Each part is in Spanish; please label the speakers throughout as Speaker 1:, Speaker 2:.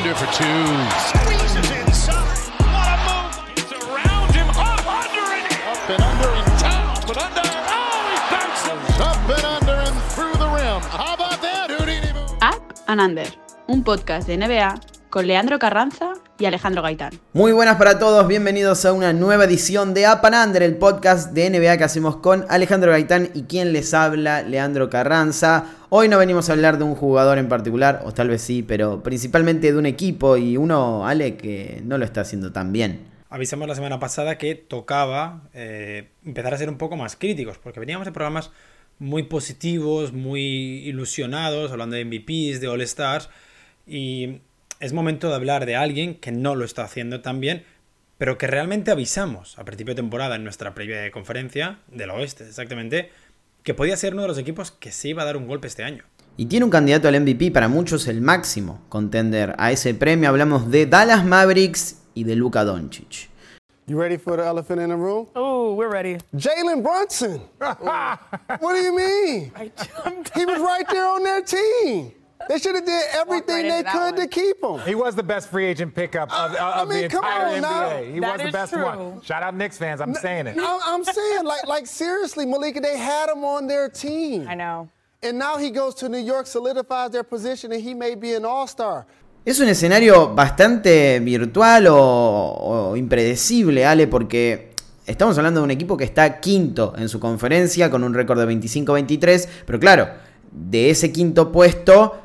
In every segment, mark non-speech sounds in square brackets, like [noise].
Speaker 1: For two. Squeezes inside. What a move. It's around him. Up under and up and under and down. But under. Oh, he bounces. Up and under and through the rim. How about that, Houdini?
Speaker 2: Up and Under, un podcast de NBA con Leandro Carranza y Alejandro Gaitán.
Speaker 3: Muy buenas para todos, bienvenidos a una nueva edición de Up and Under, el podcast de NBA que hacemos con Alejandro Gaitán y quien les habla, Leandro Carranza. Hoy no venimos a hablar de un jugador en particular, o tal vez sí, pero principalmente de un equipo y uno, Ale, que no lo está haciendo tan bien.
Speaker 4: Avisamos la semana pasada que tocaba eh, empezar a ser un poco más críticos, porque veníamos de programas muy positivos, muy ilusionados, hablando de MVPs, de All Stars, y es momento de hablar de alguien que no lo está haciendo tan bien, pero que realmente avisamos a principio de temporada en nuestra previa conferencia del oeste, exactamente, que podía ser uno de los equipos que se iba a dar un golpe este año.
Speaker 3: Y tiene un candidato al MVP, para muchos el máximo contender a ese premio. Hablamos de Dallas Mavericks y de Luka Doncic.
Speaker 5: You ready for the elephant in the room?
Speaker 6: Oh, we're ready.
Speaker 5: Jalen Brunson. [laughs] what do you mean? He was right there on their team. They should have did everything
Speaker 6: right
Speaker 5: they could to
Speaker 6: one.
Speaker 5: keep him.
Speaker 7: He was the best free agent pickup of,
Speaker 5: I
Speaker 7: of
Speaker 5: mean,
Speaker 7: the
Speaker 5: come
Speaker 7: entire
Speaker 5: on now.
Speaker 7: NBA. He
Speaker 6: That
Speaker 7: was the best
Speaker 6: true.
Speaker 7: one. Shout out Knicks fans. I'm saying it.
Speaker 5: I'm, I'm saying, like, like seriously, Malika, they had him on their team.
Speaker 6: I know.
Speaker 5: And now he goes to New York, solidifies their position, and he may be an all-star.
Speaker 3: Es un escenario bastante virtual o, o impredecible, Ale, porque estamos hablando de un equipo que está quinto en su conferencia con un récord de 25-23, pero claro, de ese quinto puesto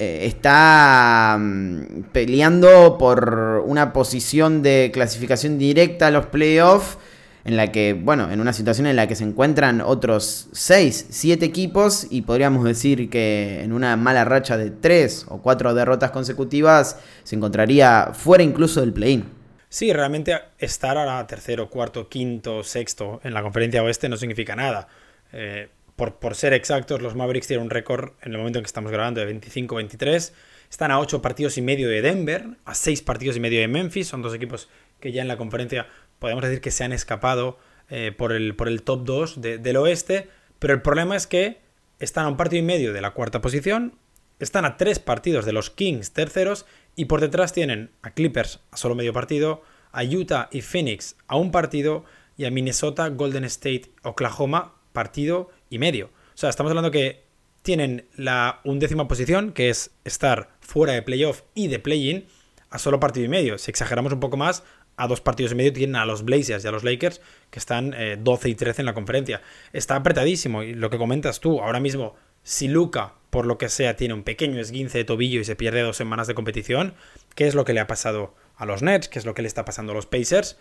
Speaker 3: eh, está mm, peleando por una posición de clasificación directa a los playoffs. En la que, bueno, en una situación en la que se encuentran otros 6, 7 equipos y podríamos decir que en una mala racha de 3 o 4 derrotas consecutivas se encontraría fuera incluso del play-in.
Speaker 4: Sí, realmente estar ahora tercero, cuarto, quinto, sexto en la conferencia oeste no significa nada. Eh, por, ser exactos, los Mavericks tienen un récord en el momento en que estamos grabando de 25-23. Están a 8 partidos y medio de Denver, a 6 partidos y medio de Memphis. Son dos equipos que ya en la conferencia podemos decir que se han escapado eh, por, el, por el top 2 de- del oeste. Pero el problema es que están a un partido y medio de la cuarta posición, están a tres partidos de los Kings terceros y por detrás tienen a Clippers a solo medio partido, a Utah y Phoenix a un partido y a Minnesota, Golden State, Oklahoma partido y medio. O sea, estamos hablando que tienen la undécima posición, que es estar fuera de playoff y de play-in, a solo partido y medio. Si exageramos un poco más, a dos partidos y medio tienen a los Blazers y a los Lakers, que están eh, 12 y 13 en la conferencia. Está apretadísimo. Y lo que comentas tú, ahora mismo, si Luca, por lo que sea, tiene un pequeño esguince de tobillo y se pierde dos semanas de competición, ¿qué es lo que le ha pasado a los Nets? ¿Qué es lo que le está pasando a los Pacers?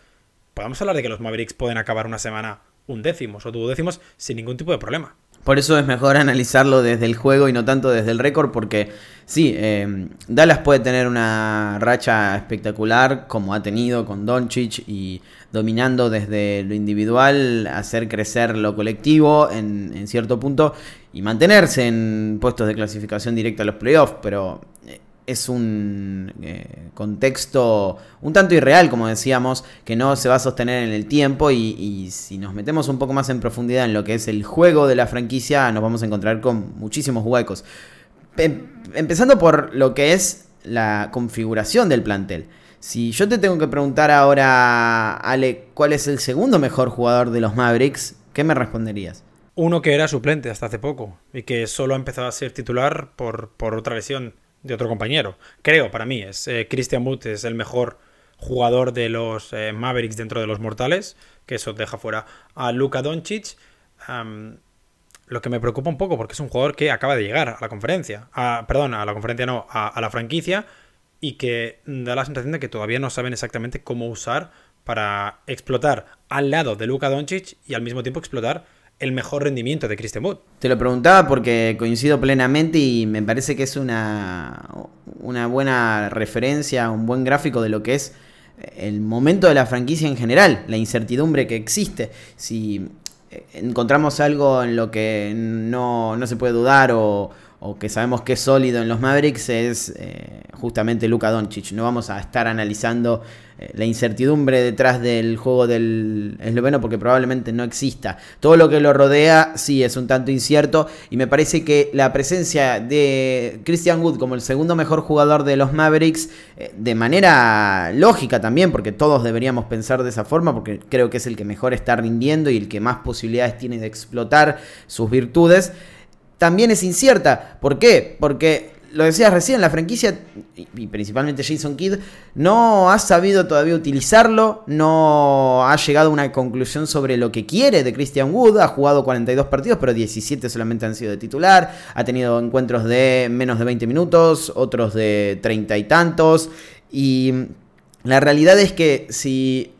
Speaker 4: Podemos hablar de que los Mavericks pueden acabar una semana undécimos o duodécimos sin ningún tipo de problema.
Speaker 3: Por eso es mejor analizarlo desde el juego y no tanto desde el récord, porque sí, eh, Dallas puede tener una racha espectacular como ha tenido con Doncic y dominando desde lo individual, hacer crecer lo colectivo en, cierto punto y mantenerse en puestos de clasificación directa a los playoffs, pero es un eh, contexto un tanto irreal, como decíamos, que no se va a sostener en el tiempo y, si nos metemos un poco más en profundidad en lo que es el juego de la franquicia, nos vamos a encontrar con muchísimos huecos. Em- empezando por lo que es la configuración del plantel. Si yo te tengo que preguntar ahora, Ale, ¿cuál es el segundo mejor jugador de los Mavericks? ¿Qué me responderías?
Speaker 4: Uno que era suplente hasta hace poco y que solo ha empezado a ser titular por, por otra lesión de otro compañero. Creo, para mí, es eh, Christian Wood es el mejor jugador de los eh, Mavericks dentro de los mortales, que eso deja fuera a Luka Doncic. Lo que me preocupa un poco porque es un jugador que acaba de llegar a la conferencia, a- perdón, a la conferencia no, a, a la franquicia y que da la sensación de que todavía no saben exactamente cómo usar para explotar al lado de Luka Doncic y al mismo tiempo explotar el mejor rendimiento de Christian Wood.
Speaker 3: Te lo preguntaba porque coincido plenamente y me parece que es una, una buena referencia, un buen gráfico de lo que es el momento de la franquicia en general, la incertidumbre que existe. Si encontramos algo en lo que no, no se puede dudar o, o que sabemos que es sólido en los Mavericks es eh, justamente Luka Doncic. No vamos a estar analizando eh, la incertidumbre detrás del juego del esloveno porque probablemente no exista. Todo lo que lo rodea sí es un tanto incierto y me parece que la presencia de Christian Wood como el segundo mejor jugador de los Mavericks eh, de manera lógica también porque todos deberíamos pensar de esa forma porque creo que es el que mejor está rindiendo y el que más posibilidades tiene de explotar sus virtudes también es incierta. ¿Por qué? Porque lo decías recién, la franquicia, y principalmente Jason Kidd, no ha sabido todavía utilizarlo, no ha llegado a una conclusión sobre lo que quiere de Christian Wood, ha jugado 42 partidos, pero 17 solamente han sido de titular, ha tenido encuentros de menos de 20 minutos, otros de 30 y tantos, y la realidad es que si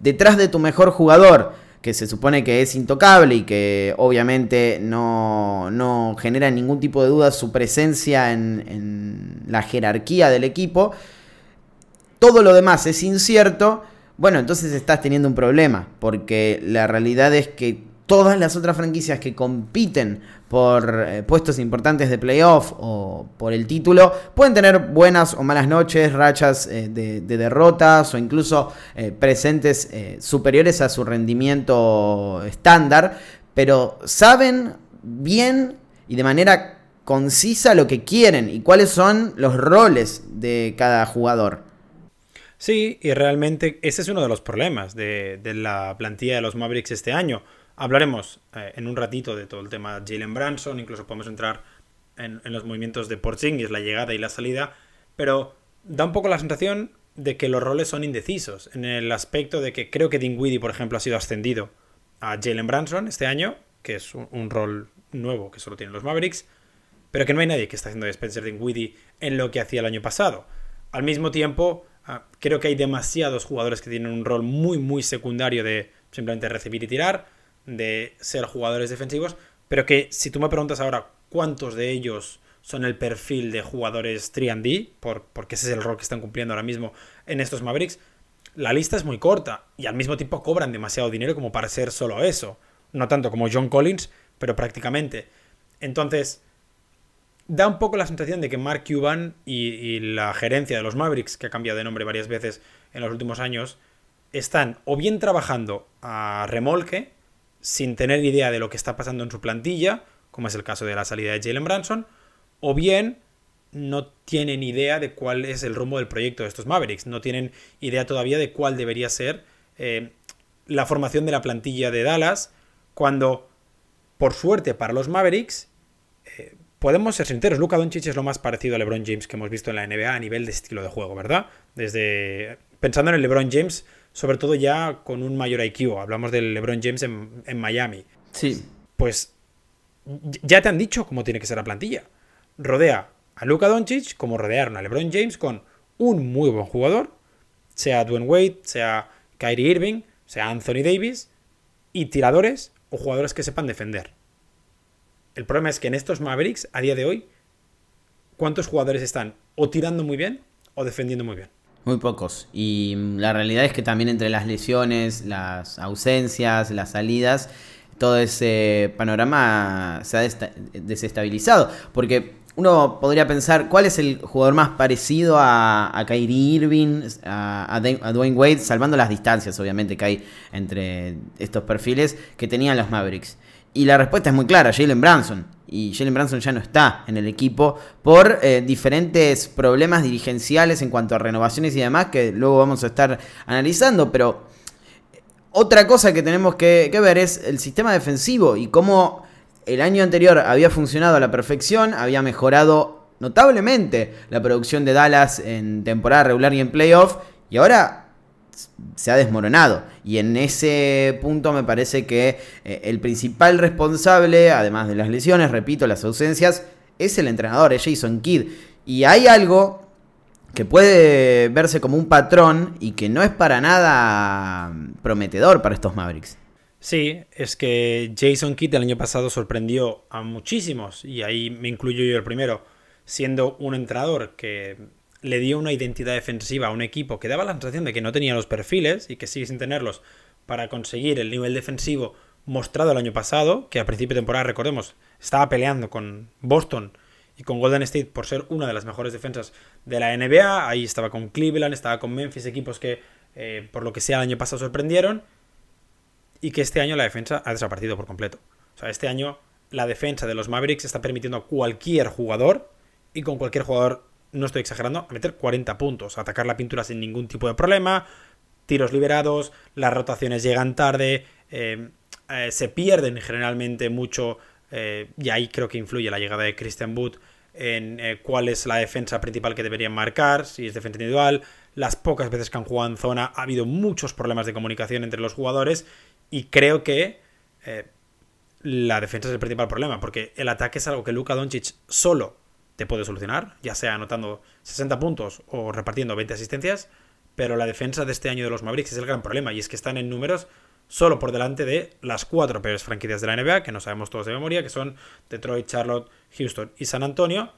Speaker 3: detrás de tu mejor jugador, que se supone que es intocable y que obviamente no, genera ningún tipo de duda su presencia en, en, la jerarquía del equipo, todo lo demás es incierto, bueno, entonces estás teniendo un problema, porque la realidad es que todas las otras franquicias que compiten por eh, puestos importantes de playoff o por el título, pueden tener buenas o malas noches, rachas eh, de, derrotas o incluso eh, presentes superiores a su rendimiento estándar, pero saben bien y de manera concisa lo que quieren y cuáles son los roles de cada jugador.
Speaker 4: Sí, y realmente ese es uno de los problemas de, de la plantilla de los Mavericks este año Hablaremos eh, en un ratito de todo el tema de Jalen Branson, incluso podemos entrar en, los movimientos de Porzingis, la llegada y la salida, pero da un poco la sensación de que los roles son indecisos, en el aspecto de que creo que Dinwiddie, por ejemplo, ha sido ascendido a Jalen Branson este año, que es un, rol nuevo que solo tienen los Mavericks, pero que no hay nadie que está haciendo de Spencer Dinwiddie en lo que hacía el año pasado. Al mismo tiempo, ah, creo que hay demasiados jugadores que tienen un rol muy, muy secundario de simplemente recibir y tirar, de ser jugadores defensivos, pero que si tú me preguntas ahora cuántos de ellos son el perfil de jugadores 3D, por, porque ese es el rol que están cumpliendo ahora mismo en estos Mavericks, la lista es muy corta y al mismo tiempo cobran demasiado dinero como para ser solo eso. No tanto como John Collins, pero prácticamente. Entonces, da un poco la sensación de que Mark Cuban y, y, la gerencia de los Mavericks, que ha cambiado de nombre varias veces en los últimos años, están o bien trabajando a remolque, sin tener idea de lo que está pasando en su plantilla, como es el caso de la salida de Jalen Branson, o bien no tienen idea de cuál es el rumbo del proyecto de estos Mavericks, no tienen idea todavía de cuál debería ser eh, la formación de la plantilla de Dallas, cuando, por suerte para los Mavericks, eh, podemos ser sinceros, Luka Doncic es lo más parecido a LeBron James que hemos visto en la NBA a nivel de estilo de juego, ¿verdad? Desde pensando en el LeBron James sobre todo ya con un mayor IQ. Hablamos del LeBron James en, Miami.
Speaker 3: Sí.
Speaker 4: Pues ya te han dicho cómo tiene que ser la plantilla. Rodea a Luka Doncic como rodearon a LeBron James con un muy buen jugador, sea Dwayne Wade, sea Kyrie Irving, sea Anthony Davis, y tiradores o jugadores que sepan defender. El problema es que en estos Mavericks, a día de hoy, ¿cuántos jugadores están o tirando muy bien o defendiendo muy bien?
Speaker 3: Muy pocos. Y mm, la realidad es que también entre las lesiones, las ausencias, las salidas, todo ese panorama se ha desestabilizado. Porque uno podría pensar, ¿cuál es el jugador más parecido a, a Kyrie Irving, a, a, Dwayne Wade, salvando las distancias, obviamente, que hay entre estos perfiles que tenían los Mavericks? Y la respuesta es muy clara, Jalen Branson y Jalen Branson ya no está en el equipo por eh, diferentes problemas dirigenciales en cuanto a renovaciones y demás que luego vamos a estar analizando, pero eh, otra cosa que tenemos que, ver es el sistema defensivo y cómo el año anterior había funcionado a la perfección, había mejorado notablemente la producción de Dallas en temporada regular y en playoff, y ahora se ha desmoronado. Y en ese punto me parece que eh, el principal responsable, además de las lesiones, repito, las ausencias, es el entrenador, es Jason Kidd. Y hay algo que puede verse como un patrón y que no es para nada prometedor para estos Mavericks.
Speaker 4: Sí, es que Jason Kidd el año pasado sorprendió a muchísimos, y ahí me incluyo yo el primero, siendo un entrenador que le dio una identidad defensiva a un equipo que daba la sensación de que no tenía los perfiles y que sigue sin tenerlos para conseguir el nivel defensivo mostrado el año pasado, que a principio de temporada, recordemos, estaba peleando con Boston y con Golden State por ser una de las mejores defensas de la NBA. Ahí estaba con Cleveland, estaba con Memphis, equipos que eh, por lo que sea el año pasado sorprendieron. Y que este año la defensa ha desaparecido por completo. O sea, este año la defensa de los Mavericks está permitiendo a cualquier jugador, y con cualquier jugador, no estoy exagerando, a meter 40 puntos, atacar la pintura sin ningún tipo de problema, tiros liberados, las rotaciones llegan tarde, eh, eh, se pierden generalmente mucho, eh, y ahí creo que influye la llegada de Christian Wood en cuál es la defensa principal que deberían marcar, si es defensa individual, las pocas veces que han jugado en zona ha habido muchos problemas de comunicación entre los jugadores, y creo que la defensa es el principal problema, porque el ataque es algo que Luka Doncic solo te puede solucionar, ya sea anotando 60 puntos o repartiendo 20 asistencias, pero la defensa de este año de los Mavericks es el gran problema, y es que están en números solo por delante de las cuatro peores franquicias de la NBA, que no sabemos todos de memoria, que son Detroit, Charlotte, Houston y San Antonio,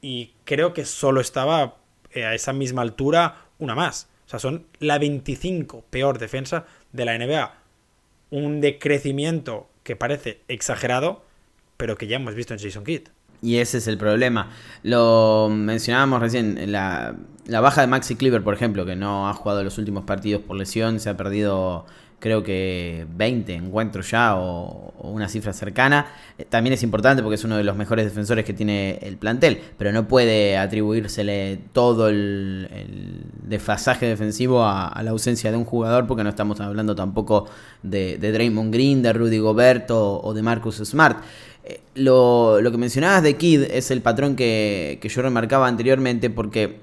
Speaker 4: y creo que solo estaba eh, a esa misma altura una más. O sea, son la 25 peor defensa de la NBA. Un decrecimiento que parece exagerado, pero que ya hemos visto en Jason Kidd.
Speaker 3: Y ese es el problema. Lo mencionábamos recién, la, la baja de Maxi Cleaver, por ejemplo, que no ha jugado los últimos partidos por lesión, se ha perdido creo que 20 encuentros ya o, una cifra cercana. Eh, también es importante porque es uno de los mejores defensores que tiene el plantel, pero no puede atribuírsele todo el, desfasaje defensivo a, la ausencia de un jugador porque no estamos hablando tampoco de, de Draymond Green, de Rudy Gobert o, de Marcus Smart. Eh, lo, que mencionabas de Kid es el patrón que, que yo remarcaba anteriormente porque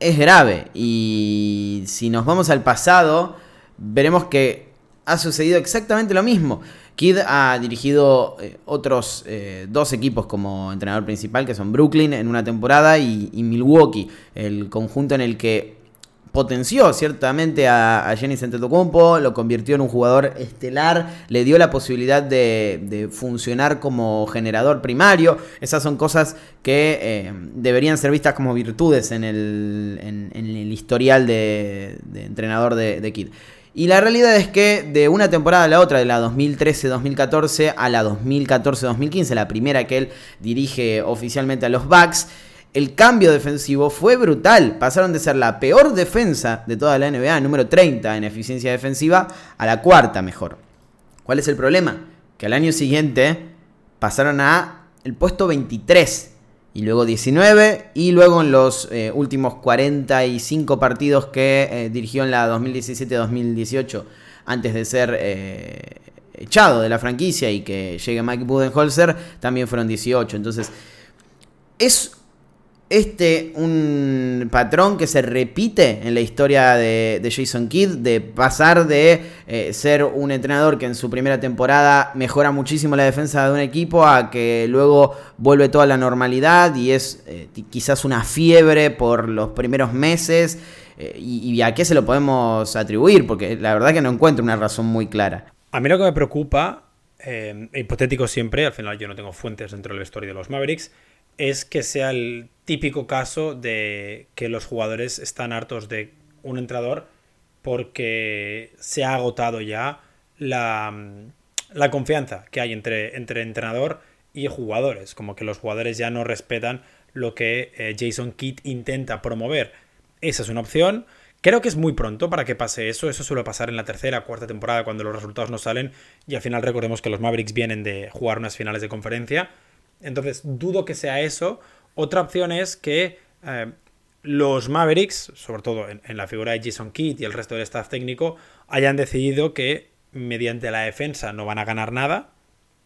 Speaker 3: es grave y si nos vamos al pasado veremos que ha sucedido exactamente lo mismo. Kidd ha dirigido eh, otros eh, dos equipos como entrenador principal, que son Brooklyn en una temporada y, Milwaukee, el conjunto en el que potenció ciertamente a, a Jenny Antetokounmpo, lo convirtió en un jugador estelar, le dio la posibilidad de, funcionar como generador primario. Esas son cosas que eh, deberían ser vistas como virtudes en el, en, el historial de, entrenador de, de Kidd. Y la realidad es que de una temporada a la otra, de la 2013-2014 a la 2014-2015, la primera que él dirige oficialmente a los Bucks, el cambio defensivo fue brutal. Pasaron de ser la peor defensa de toda la NBA, número 30 en eficiencia defensiva, a la cuarta mejor. ¿Cuál es el problema? Que al año siguiente pasaron a el puesto 23 y luego 19 y luego en los eh, últimos 45 partidos que eh, dirigió en la 2017-2018 antes de ser eh, echado de la franquicia y que llegue Mike Budenholzer también fueron 18 entonces es este un patrón que se repite en la historia de, Jason Kidd, de pasar de eh, ser un entrenador que en su primera temporada mejora muchísimo la defensa de un equipo a que luego vuelve toda la normalidad y es eh, quizás una fiebre por los primeros meses. Eh, y, a qué se lo podemos atribuir? Porque la verdad que no encuentro una razón muy clara.
Speaker 4: A mí lo que me preocupa, hipotético siempre, al final yo no tengo fuentes dentro del vestuario de los Mavericks, es que sea el típico caso de que los jugadores están hartos de un entrenador porque se ha agotado ya la, la confianza que hay entre, entre, entrenador y jugadores, como que los jugadores ya no respetan lo que eh, Jason Kidd intenta promover. Esa es una opción. Creo que es muy pronto para que pase eso. Eso suele pasar en la tercera, cuarta temporada cuando los resultados no salen. Y al final recordemos que los Mavericks vienen de jugar unas finales de conferencia. Entonces dudo que sea eso. Otra opción es que eh, los Mavericks, sobre todo en, la figura de Jason Kidd y el resto del staff técnico, hayan decidido que mediante la defensa no van a ganar nada.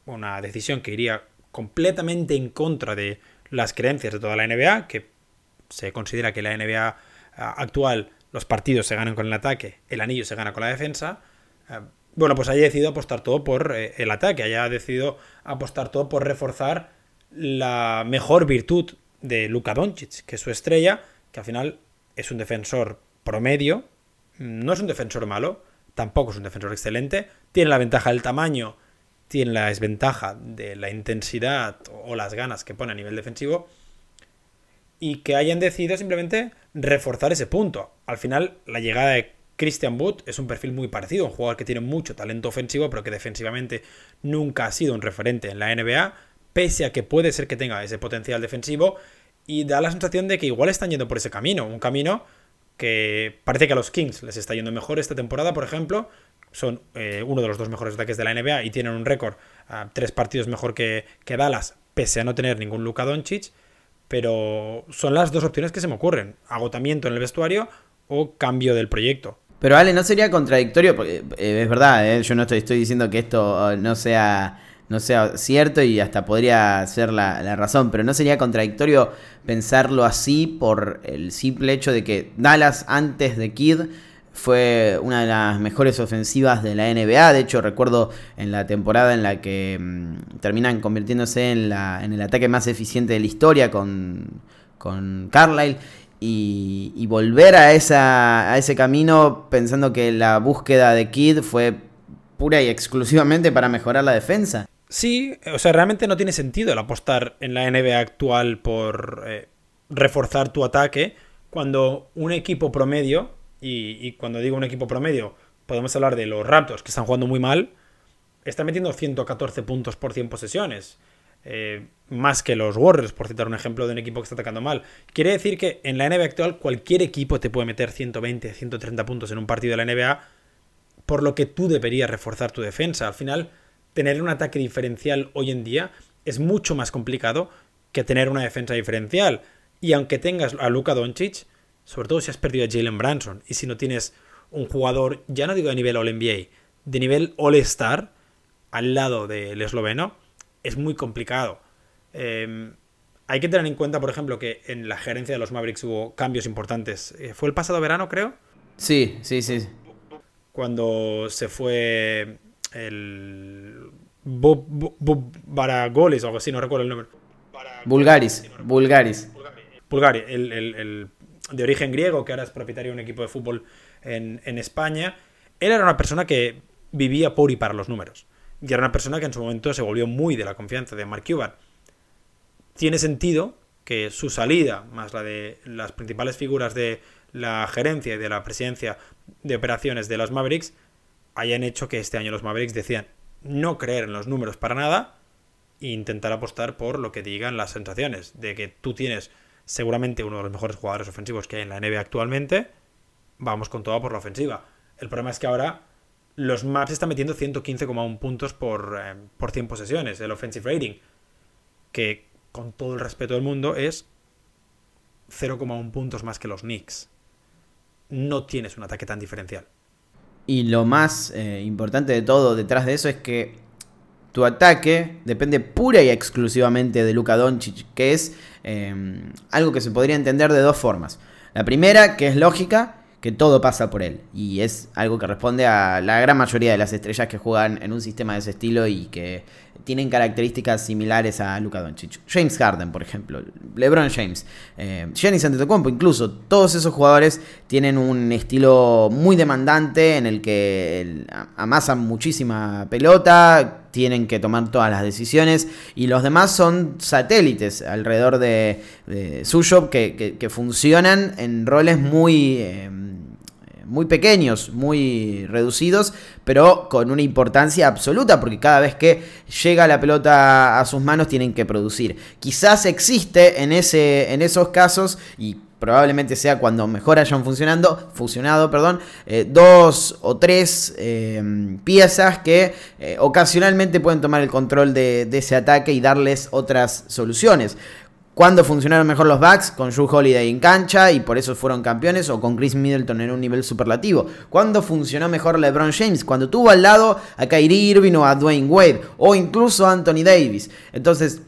Speaker 4: Una decisión que iría completamente en contra de las creencias de toda la NBA, que se considera que la NBA eh, actual los partidos se ganan con el ataque, el anillo se gana con la defensa. Eh, bueno, pues haya decidido apostar todo por el ataque, haya decidido apostar todo por reforzar la mejor virtud de Luka Doncic, que es su estrella, que al final es un defensor promedio, no es un defensor malo, tampoco es un defensor excelente, tiene la ventaja del tamaño, tiene la desventaja de la intensidad o las ganas que pone a nivel defensivo, y que hayan decidido simplemente reforzar ese punto. Al final, la llegada de Christian Wood es un perfil muy parecido, un jugador que tiene mucho talento ofensivo, pero que defensivamente nunca ha sido un referente en la NBA pese a que puede ser que tenga ese potencial defensivo, y da la sensación de que igual están yendo por ese camino, un camino que parece que a los Kings les está yendo mejor esta temporada, por ejemplo, son eh, uno de los dos mejores ataques de la NBA y tienen un récord a tres partidos mejor que, que Dallas, pese a no tener ningún Luka Doncic, pero son las dos opciones que se me ocurren, agotamiento en el vestuario o cambio del proyecto.
Speaker 3: Pero Ale, ¿no sería contradictorio? Eh, es verdad, eh, yo no estoy, estoy diciendo que esto no sea no sea cierto y hasta podría ser la, razón, pero no sería contradictorio pensarlo así por el simple hecho de que Dallas antes de Kid fue una de las mejores ofensivas de la NBA. De hecho, recuerdo en la temporada en la que mm, terminan convirtiéndose en, la, en el ataque más eficiente de la historia con, con Carlisle. Y, y, volver a, esa, a ese camino pensando que la búsqueda de Kid fue pura y exclusivamente para mejorar la defensa.
Speaker 4: Sí, o sea, realmente no tiene sentido el apostar en la NBA actual por eh, reforzar tu ataque cuando un equipo promedio, y, cuando digo un equipo promedio, podemos hablar de los Raptors que están jugando muy mal, está metiendo 114 puntos por 100 posesiones. Eh, más que los Warriors, por citar un ejemplo de un equipo que está atacando mal. Quiere decir que en la NBA actual cualquier equipo te puede meter 120, 130 puntos en un partido de la NBA, por lo que tú deberías reforzar tu defensa. Al final, tener un ataque diferencial hoy en día es mucho más complicado que tener una defensa diferencial. Y aunque tengas a Luka Doncic, sobre todo si has perdido a Jalen Branson y si no tienes un jugador, ya no digo de nivel All-NBA, de nivel All-Star al lado del esloveno, es muy complicado. Em, hay que tener en cuenta, por ejemplo, que en la gerencia de los Mavericks hubo cambios importantes. Eh, ¿Fue el pasado verano, creo?
Speaker 3: Sí, sí, sí.
Speaker 4: Cuando se fue el Bob, Baragolis o algo así, no recuerdo el nombre.
Speaker 3: Bulgaris, Bulgaris.
Speaker 4: Bulgari, el, de origen griego, que ahora es propietario de un equipo de fútbol en, España. Él era una persona que vivía por y para los números. Y era una persona que en su momento se volvió muy de la confianza de Mark Cuban. Tiene sentido que su salida, más la de las principales figuras de la gerencia y de la presidencia de operaciones de los Mavericks, hayan hecho que este año los Mavericks decían no creer en los números para nada e intentar apostar por lo que digan las sensaciones, de que tú tienes seguramente uno de los mejores jugadores ofensivos que hay en la NBA actualmente, vamos con todo por la ofensiva. El problema es que ahora los Maps están metiendo 115,1 puntos por, eh, por 100 posesiones, el offensive rating, que con todo el respeto del mundo es 0,1 puntos más que los Knicks. No tienes un ataque tan diferencial.
Speaker 3: Y lo más eh, importante de todo detrás de eso es que tu ataque depende pura y exclusivamente de Luka Doncic, que es em, algo que se podría entender de dos formas. La primera, que es lógica, que todo pasa por él. Y es algo que responde a la gran mayoría de las estrellas que juegan en un sistema de ese estilo y que tienen características similares a Luka Doncic. James Harden, por ejemplo, LeBron James, eh, Giannis Antetokounmpo, incluso todos esos jugadores tienen un estilo muy demandante en el que amasan muchísima pelota, tienen que tomar todas las decisiones y los demás son satélites alrededor de, suyo que, funcionan en roles muy... Eh, muy pequeños, muy reducidos, pero con una importancia absoluta, porque cada vez que llega la pelota a sus manos tienen que producir. Quizás existe en, ese, en esos casos, y probablemente sea cuando mejor hayan funcionando, funcionado, perdón, eh, dos o tres eh, piezas que eh, ocasionalmente pueden tomar el control de ese ataque y darles otras soluciones. ¿Cuándo funcionaron mejor los Bucks? Con Drew Holiday en cancha y por eso fueron campeones o con Chris Middleton en un nivel superlativo. ¿Cuándo funcionó mejor LeBron James? Cuando tuvo al lado a Kyrie Irving o a Dwayne Wade o incluso a Anthony Davis. Entonces,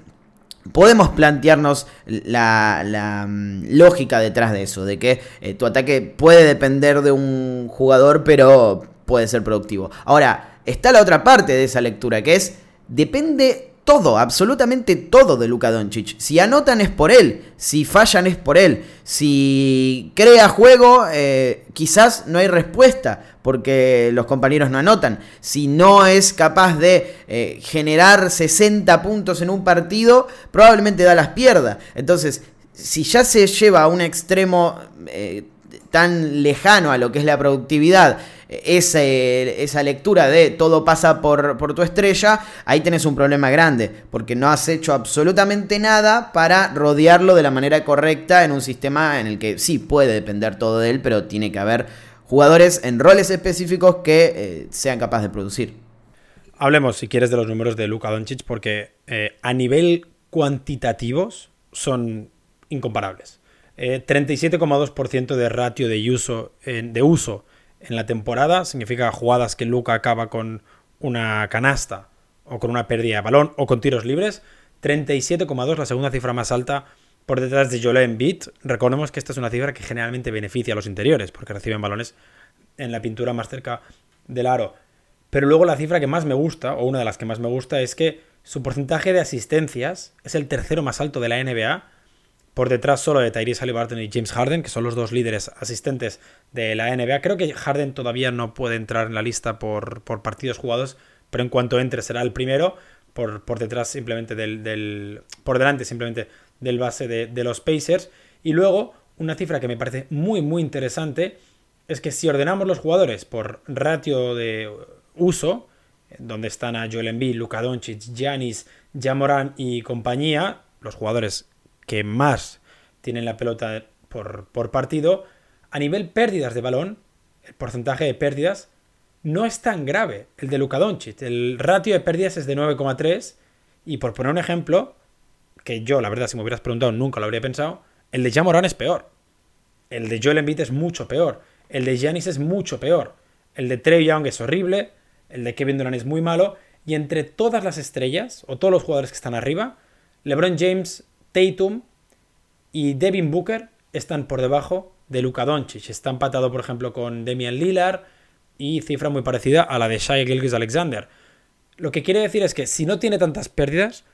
Speaker 3: podemos plantearnos la, mm, lógica detrás de eso, de que eh, tu ataque puede depender de un jugador, pero puede ser productivo. Ahora, está la otra parte de esa lectura, que es, depende todo, absolutamente todo de Luka Doncic. Si anotan es por él, si fallan es por él, si crea juego eh, quizás no hay respuesta porque los compañeros no anotan. Si no es capaz de eh, generar 60 puntos en un partido, probablemente da las pierda. Entonces, si ya se lleva a un extremo... Eh, tan lejano a lo que es la productividad, esa lectura de todo pasa por, por, tu estrella, ahí tenés un problema grande, porque no has hecho absolutamente nada para rodearlo de la manera correcta en un sistema en el que sí puede depender todo de él, pero tiene que haber jugadores en roles específicos que eh, sean capaces de producir.
Speaker 4: Hablemos, si quieres, de los números de Luka Doncic, porque eh, a nivel cuantitativos son incomparables. 37,2% eh, de ratio de uso, de uso en la temporada significa jugadas que Luca acaba con una canasta o con una pérdida de balón o con tiros libres. 37,2, la segunda cifra más alta por detrás de Joel Embiid. Recordemos que esta es una cifra que generalmente beneficia a los interiores porque reciben balones en la pintura más cerca del aro. Pero luego la cifra que más me gusta, o una de las que más me gusta, es que su porcentaje de asistencias es el tercero más alto de la NBA por detrás solo de Tyrese Halliburton y James Harden, que son los dos líderes asistentes de la NBA. Creo que Harden todavía no puede entrar en la lista por, partidos jugados, pero en cuanto entre será el primero, por, por detrás simplemente del, por delante simplemente del base de, de los Pacers. Y luego, una cifra que me parece muy, muy interesante, es que si ordenamos los jugadores por ratio de uso, donde están a Joel Embiid, Luka Doncic, Giannis, Jamoran y compañía, los jugadores que más tienen la pelota por, partido, a nivel pérdidas de balón, el porcentaje de pérdidas no es tan grave el de Luka Doncic. El ratio de pérdidas es de 9,3 y por poner un ejemplo, que yo la verdad si me hubieras preguntado nunca lo habría pensado, el de Jamoran es peor. El de Joel Embiid es mucho peor. El de Giannis es mucho peor. El de Trey Young es horrible. El de Kevin Durant es muy malo. Y entre todas las estrellas, o todos los jugadores que están arriba, LeBron James Tatum y Devin Booker están por debajo de Luka Doncic. Está empatado, por ejemplo, con Damian Lillard y cifra muy parecida a la de Shai Gilgis Alexander. Lo que quiere decir es que si no tiene tantas pérdidas,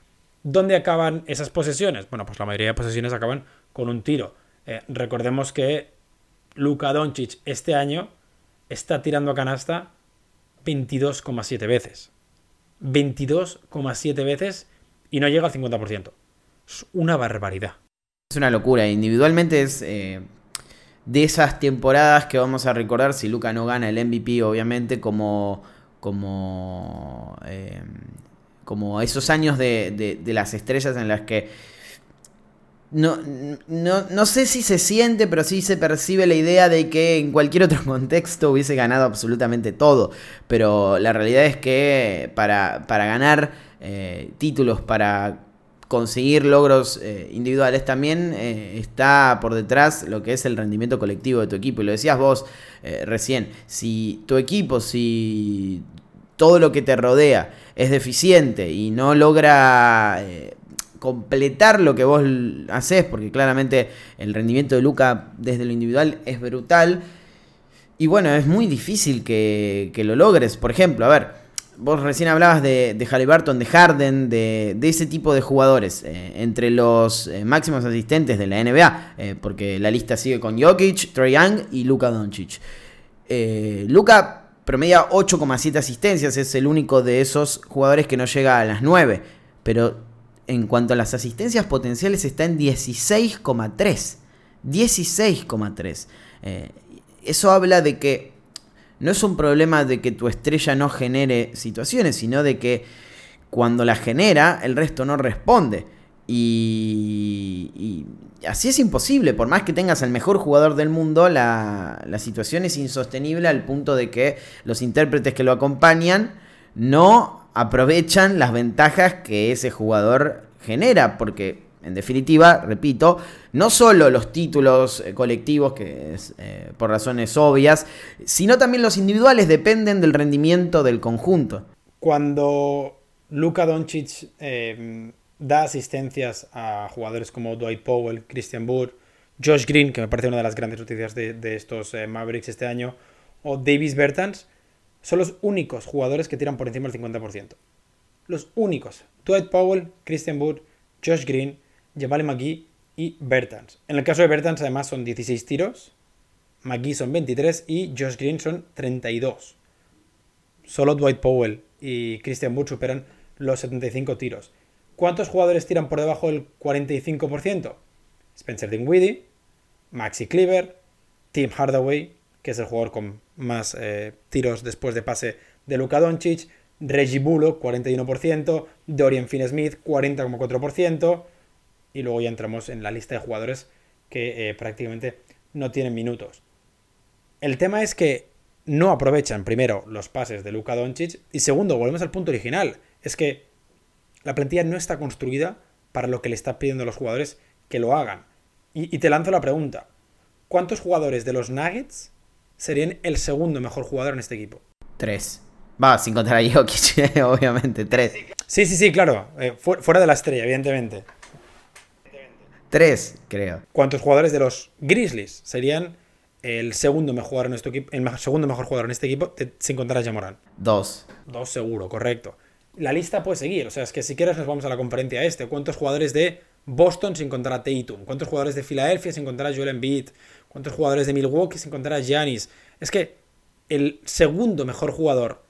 Speaker 4: ¿dónde acaban esas posesiones? Bueno, pues la mayoría de posesiones acaban con un tiro. Eh, recordemos que Luka Doncic este año está tirando a canasta 22,7 veces. 22,7 veces y no llega al 50%. Es una barbaridad.
Speaker 3: Es una locura. Individualmente es eh, de esas temporadas que vamos a recordar si Luca no gana el MVP, obviamente, como. como. Eh, como esos años de, las estrellas en las que. No, no, sé si se siente, pero sí se percibe la idea de que en cualquier otro [laughs] contexto hubiese ganado absolutamente todo. Pero la realidad es que para, para ganar eh, títulos, para conseguir logros eh, individuales, también eh, está por detrás lo que es el rendimiento colectivo de tu equipo. Y lo decías vos eh, recién, si tu equipo, si todo lo que te rodea es deficiente y no logra completar lo que vos haces, porque claramente el rendimiento de Luca desde lo individual es brutal, y bueno, es muy difícil que, que lo logres. Por ejemplo, a ver, vos recién hablabas de, de Halliburton, de Harden, de, ese tipo de jugadores, eh, entre los eh, máximos asistentes de la NBA, eh, porque la lista sigue con Jokic, Trey Young y Luka Doncic. Luka promedia 8,7 asistencias, es el único de esos jugadores que no llega a las 9, pero en cuanto a las asistencias potenciales está en 16,3. 16,3. eso habla de que no es un problema de que tu estrella no genere situaciones, sino de que cuando la genera, el resto no responde. Y, así es imposible, por más que tengas al mejor jugador del mundo, la, la situación es insostenible al punto de que los intérpretes que lo acompañan no aprovechan las ventajas que ese jugador genera, porque en definitiva, repito, no solo los títulos eh, colectivos, que es eh, por razones obvias, sino también los individuales dependen del rendimiento del conjunto.
Speaker 4: Cuando Luka Doncic em, da asistencias a jugadores como Dwight Powell, Christian Burr, Josh Green, que me parece una de las grandes noticias de, estos eh, Mavericks este año, o Davis Bertans, son los únicos jugadores que tiran por encima del 50%. Los únicos. Dwight Powell, Christian Burr, Josh Green, Jamal McGee y Bertans. En el caso de Bertans, además, son 16 tiros, McGee son 23 y Josh Green son 32. Solo Dwight Powell y Christian Wood superan los 75 tiros. ¿Cuántos jugadores tiran por debajo del 45%? Spencer Dinwiddie, Maxi Cleaver, Tim Hardaway, que es el jugador con más eh, tiros después de pase de Luka Doncic, Reggie Bullock, 41%, Dorian Finney-Smith, 40,4%, y luego ya entramos en la lista de jugadores que eh, prácticamente no tienen minutos. El tema es que no aprovechan primero los pases de Luka Doncic y segundo, volvemos al punto original, es que la plantilla no está construida para lo que le está pidiendo a los jugadores que lo hagan. Y, y te lanzo la pregunta, ¿cuántos jugadores de los Nuggets serían el segundo mejor jugador en este equipo?
Speaker 3: Tres. Va, sin contar a Jokic, [laughs] obviamente, tres.
Speaker 4: Sí, sí, sí, claro, eh, fu- fuera de la estrella, evidentemente.
Speaker 3: Tres, creo.
Speaker 4: ¿Cuántos jugadores de los Grizzlies serían el segundo mejor jugador en este equipo, el segundo mejor jugador en este equipo te- sin contar a Jamoran?
Speaker 3: Dos.
Speaker 4: Dos seguro, correcto. La lista puede seguir, o sea, es que si quieres nos vamos a la conferencia este. ¿Cuántos jugadores de Boston sin contar a Tatum? ¿Cuántos jugadores de Filadelfia sin contar a Joel Embiid? ¿Cuántos jugadores de Milwaukee sin contar a Giannis? Es que el segundo mejor jugador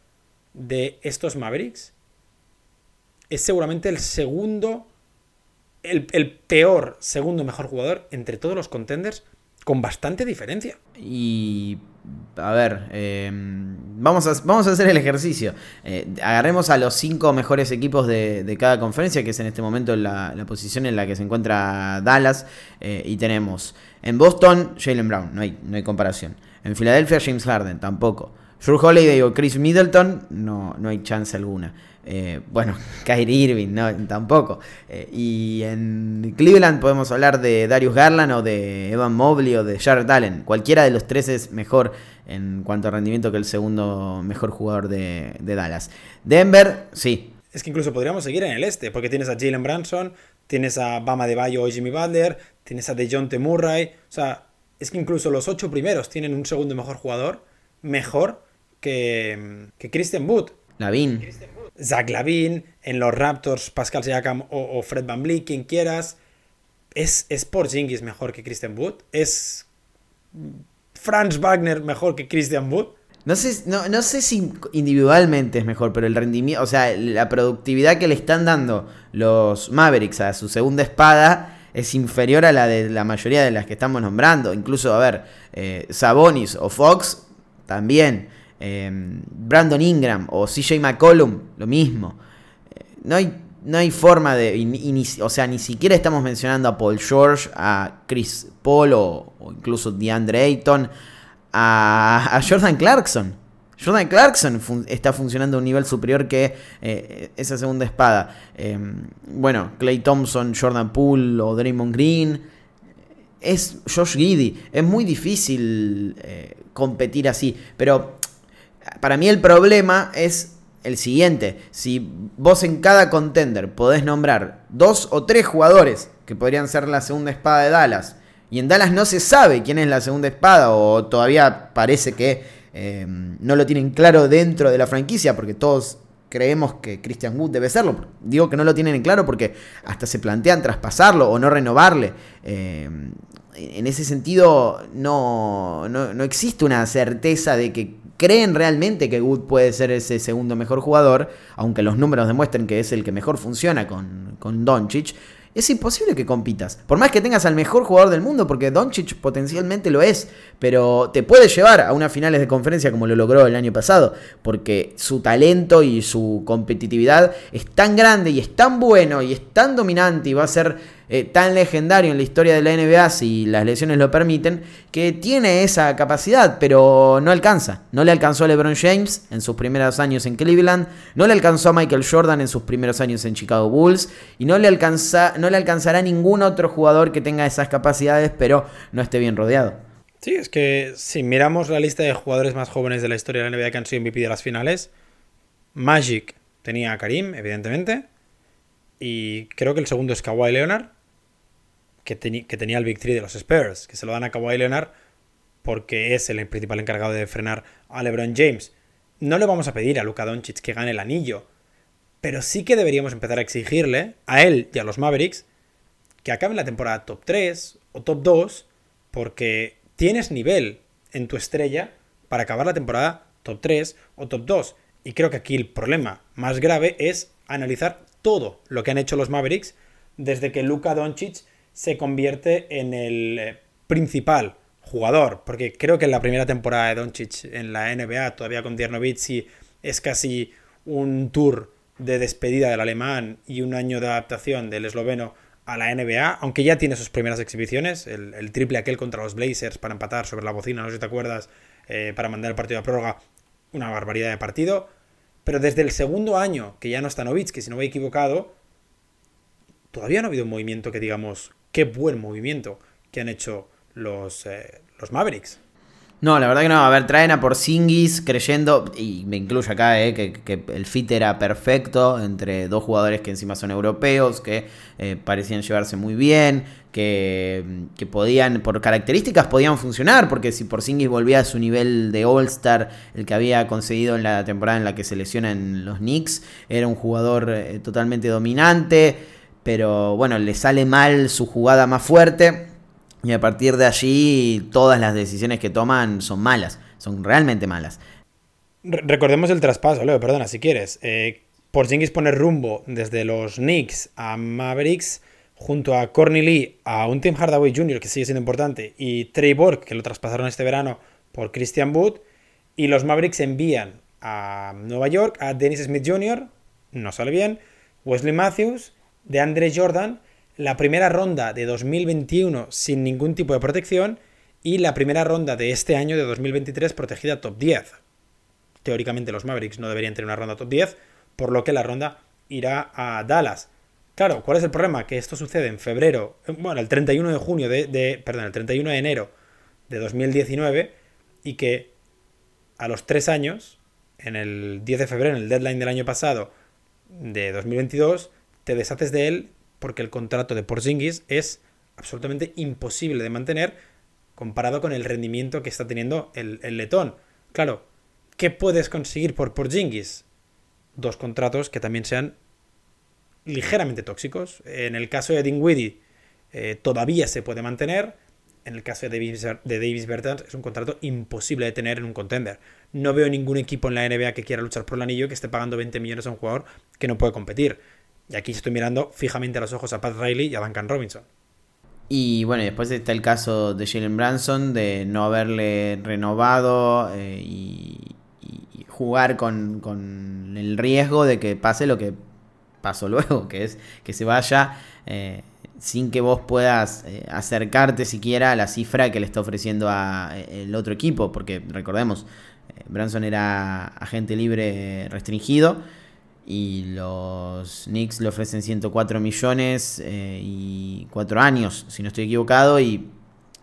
Speaker 4: de estos Mavericks es seguramente el segundo, el, peor segundo mejor jugador entre todos los contenders con bastante diferencia.
Speaker 3: Y. A ver, eh, vamos, a, vamos a hacer el ejercicio. Eh, agarremos a los cinco mejores equipos de, cada conferencia, que es en este momento la, la posición en la que se encuentra Dallas. eh, y tenemos en Boston, Jalen Brown, no hay, no hay comparación. En Filadelfia, James Harden, tampoco. Drew Holiday o Chris Middleton, no, no hay chance alguna. Eh, bueno, [laughs] Kyrie Irving, no, tampoco. Eh, y en Cleveland podemos hablar de Darius Garland o de Evan Mobley o de Jared Allen. Cualquiera de los tres es mejor en cuanto a rendimiento que el segundo mejor jugador de, Dallas. Denver, sí.
Speaker 4: Es que incluso podríamos seguir en el este, porque tienes a Jalen Branson, tienes a Bama de Bayo o Jimmy Butler, tienes a DeJounte Murray. O sea, es que incluso los ocho primeros tienen un segundo mejor jugador, mejor que, que Christian Wood.
Speaker 3: Lavin.
Speaker 4: Zach Lavin, en los Raptors, Pascal Siakam o, o Fred Van quien quieras. Es, es Porzingis mejor que Christian Wood. Es Franz Wagner mejor que Christian Wood.
Speaker 3: No sé, no, no sé si individualmente es mejor, pero el rendimiento, o sea, la productividad que le están dando los Mavericks a su segunda espada es inferior a la de la mayoría de las que estamos nombrando. Incluso, a ver, eh, Sabonis o Fox también. Eh, Brandon Ingram o CJ McCollum, lo mismo. No hay, no hay forma de. o sea, ni siquiera estamos mencionando a Paul George, a Chris Paul o, o incluso DeAndre Ayton, a, Jordan Clarkson. Jordan Clarkson está funcionando a un nivel superior que eh, esa segunda espada. Eh, bueno, Clay Thompson, Jordan Poole o Draymond Green. Es Josh Giddy. Es muy difícil eh, competir así. Pero para mí el problema es el siguiente. Si vos en cada contender podés nombrar dos o tres jugadores que podrían ser la segunda espada de Dallas, y en Dallas no se sabe quién es la segunda espada, o todavía parece que eh, no lo tienen claro dentro de la franquicia, porque todos creemos que Christian Wood debe serlo. Digo que no lo tienen en claro porque hasta se plantean traspasarlo o no renovarle. Eh, en ese sentido, no, no, no existe una certeza de que creen realmente que Wood puede ser ese segundo mejor jugador, aunque los números demuestren que es el que mejor funciona con, con Doncic. Es imposible que compitas. Por más que tengas al mejor jugador del mundo, porque Doncic potencialmente lo es, pero te puede llevar a unas finales de conferencia como lo logró el año pasado, porque su talento y su competitividad es tan grande y es tan bueno y es tan dominante y va a ser eh, tan legendario en la historia de la NBA si las lesiones lo permiten, que tiene esa capacidad, pero no alcanza. No le alcanzó a LeBron James en sus primeros años en Cleveland, no le alcanzó a Michael Jordan en sus primeros años en Chicago Bulls y no le, alcanza, no le alcanzará ningún otro jugador que tenga esas capacidades, pero no esté bien rodeado.
Speaker 4: Sí, es que si miramos la lista de jugadores más jóvenes de la historia de la NBA que han sido MVP de las finales, Magic tenía a Karim, evidentemente, y creo que el segundo es Kawhi Leonard, que, tenía el Big de los Spurs, que se lo dan a Kawhi Leonard porque es el principal encargado de frenar a LeBron James. No le vamos a pedir a Luka Doncic que gane el anillo, pero sí que deberíamos empezar a exigirle a él y a los Mavericks que acaben la temporada top 3 o top 2 porque tienes nivel en tu estrella para acabar la temporada top 3 o top 2. Y creo que aquí el problema más grave es analizar todo lo que han hecho los Mavericks desde que Luka Doncic se convierte en el eh, principal jugador, porque creo que en la primera temporada de Doncic en la NBA, todavía con Diernovitzi, es casi un tour de despedida del alemán y un año de adaptación del esloveno a la NBA, aunque ya tiene sus primeras exhibiciones, el, triple aquel contra los Blazers para empatar sobre la bocina, no sé si te acuerdas, eh, para mandar el partido a prórroga, una barbaridad de partido, pero desde el segundo año, que ya no está que si no me he equivocado, todavía no ha habido un movimiento que digamos, qué buen movimiento que han hecho los, eh, los Mavericks.
Speaker 3: No, la verdad que no. A ver, traen a Porzingis creyendo, y me incluyo acá, eh, que, el fit era perfecto entre dos jugadores que encima son europeos, que eh, parecían llevarse muy bien, que, podían, por características, podían funcionar, porque si Porzingis volvía a su nivel de All-Star, el que había conseguido en la temporada en la que se lesionan los Knicks, era un jugador totalmente dominante, pero bueno, le sale mal su jugada más fuerte y a partir de allí todas las decisiones que toman son malas, son realmente malas.
Speaker 4: Recordemos el traspaso, Leo, perdona, si quieres. Eh, Porzingis pone rumbo desde los Knicks a Mavericks junto a Corny Lee, a un Tim Hardaway Jr. que sigue siendo importante y Trey Borg, que lo traspasaron este verano por Christian Wood. Y los Mavericks envían a Nueva York a Dennis Smith Jr., no sale bien, Wesley Matthews, de Andre Jordan la primera ronda de 2021 sin ningún tipo de protección y la primera ronda de este año de 2023 protegida top 10. Teóricamente los Mavericks no deberían tener una ronda top 10, por lo que la ronda irá a Dallas. Claro, ¿cuál es el problema? Que esto sucede en febrero, bueno, el 31 de junio de, perdón, el 31 de enero de 2019 y que a los tres años, en el 10 de febrero, en el deadline del año pasado de 2022, te deshaces de él porque el contrato de Porzingis es absolutamente imposible de mantener comparado con el rendimiento que está teniendo el, letón. Claro, ¿qué puedes conseguir por Porzingis? Dos contratos que también sean ligeramente tóxicos. En el caso de Dinwiddie eh, todavía se puede mantener. En el caso de Davis, de Davis Bertans es un contrato imposible de tener en un contender. No veo ningún equipo en la NBA que quiera luchar por el anillo que esté pagando 20 millones a un jugador que no puede competir. Y aquí estoy mirando fijamente a los ojos a Pat Riley y a Duncan Robinson.
Speaker 3: Y bueno, después está el caso de Jalen Branson, de no haberle renovado eh, y, jugar con, el riesgo de que pase lo que pasó [laughs] luego, que es que se vaya eh, sin que vos puedas eh, acercarte siquiera a la cifra que le está ofreciendo a el otro equipo, porque recordemos, Branson era agente libre restringido y los Knicks le ofrecen 104 millones eh, y 4 años, si no estoy equivocado, y